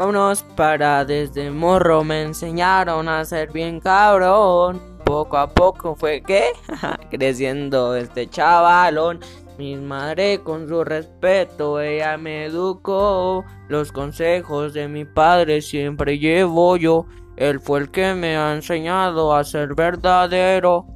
Vámonos para desde morro me enseñaron a ser bien cabrón. Poco a poco fue que creciendo este chavalón. Mi madre con su respeto, ella me educó. Los consejos de mi padre siempre llevo yo. Él fue el que me ha enseñado a ser verdadero.